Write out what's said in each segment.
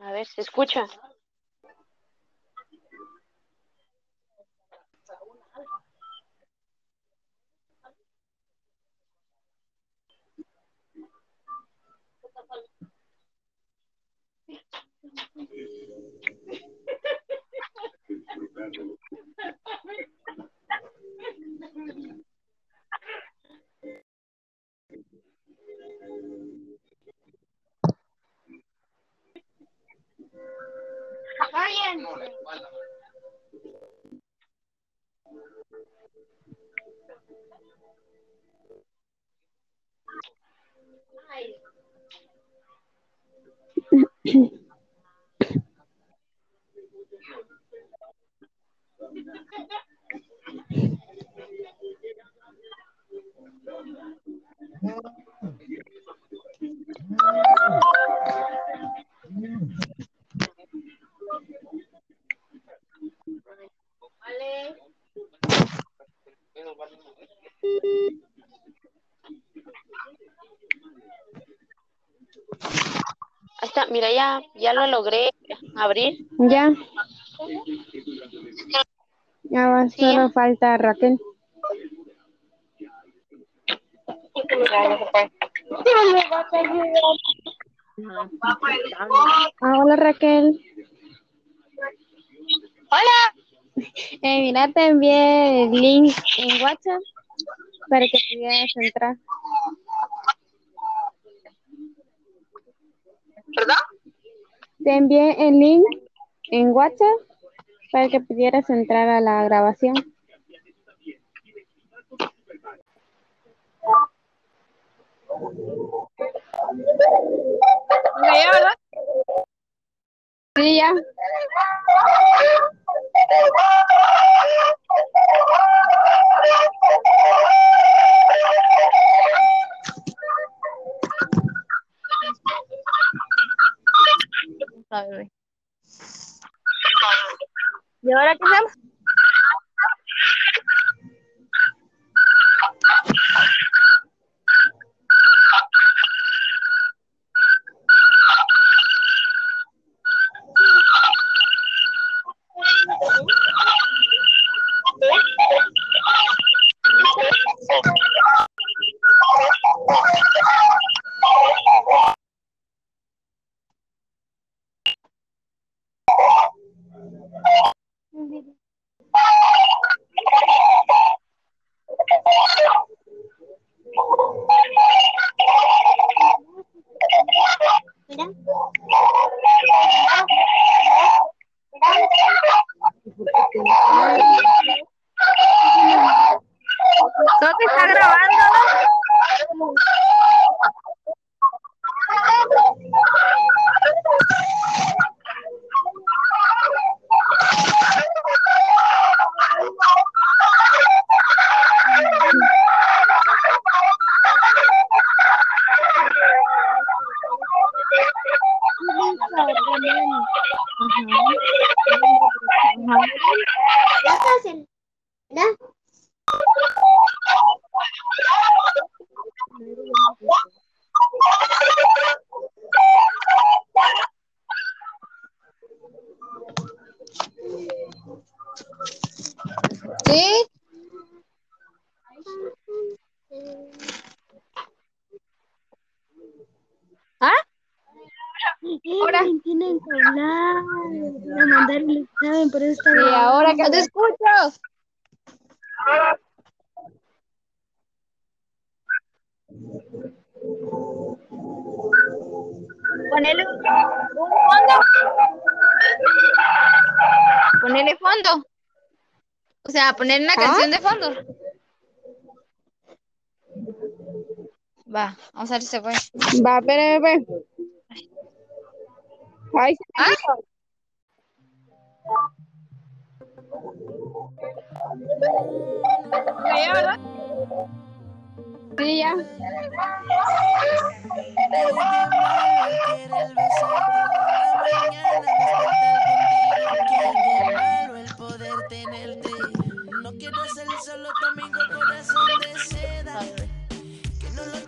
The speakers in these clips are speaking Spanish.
A ver, ¿se escucha? Ahí está, mira, ya, ya lo logré abrir. Ya. Sí. solo falta Raquel. Ah, hola Raquel. Hola. Eh, mira, te envié el link en WhatsApp para que pudieras entrar. Te envié el link en WhatsApp para que pudieras entrar a la grabación. ¿Ya, verdad? Sí, ya. ¿Y ahora qué hacemos? Está grabando. Ahora tienen que hablar, a mandar el examen, por eso está Y ahora que te escucho. Ponele un fondo. Ponele fondo. O sea, poner una ¿Ah? canción de fondo. Va, vamos a ver si se puede. Va, espérame, espérame. Ahí se me ¿Ya, verdad? Sí, ya. poder tenerte. No quiero solo corazón de seda. Que no lo.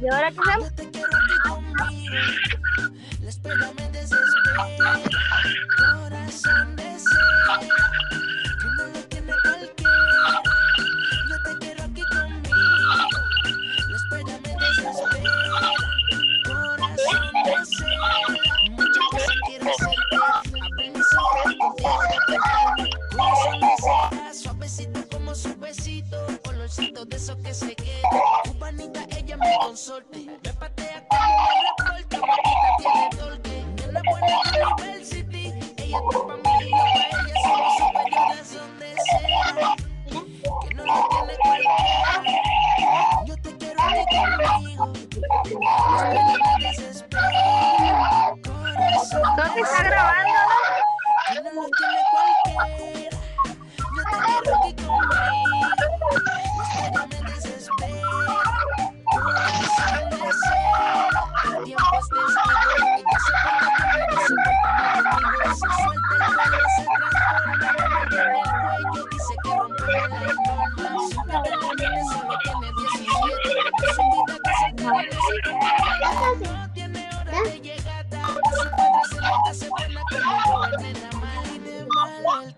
Y ahora que No te conmigo. La Ella está pa' mí y yo pa' ella. Somos superiores donde sea. Que no lo tiene cualquiera. Yo te quiero aquí conmigo. Espera, me desespera. Corazón ¿Dónde está grabando, no? que no lo tiene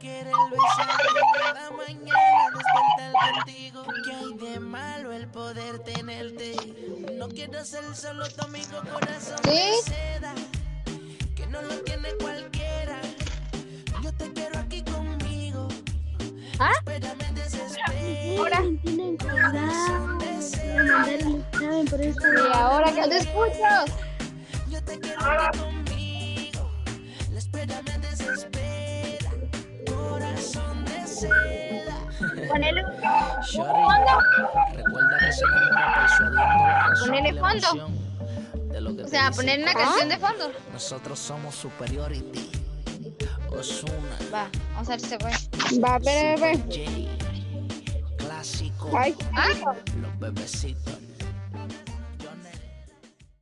el beso cada mañana despertar contigo. ¿Qué hay de malo el poder tenerte? No quiero ser solo tu amigo corazón de ¿Sí? seda. Que no lo tiene cualquiera. Yo te quiero aquí conmigo. ¿Ah? Espérame. Ahora. De el examen por esta ¿Y ahora que te escucho? Yo te quiero aquí conmigo. Ponele fondo. recuerda que se enamora persuadiendo la razón Ponerle y la fondo. emoción de lo que O sea, poner una canción de fondo. Nosotros somos superiority. Osuna, Va, vamos a ver si se puede. Va, pero, Super J, clásico, Ay, ¿Ah? los bebecitos.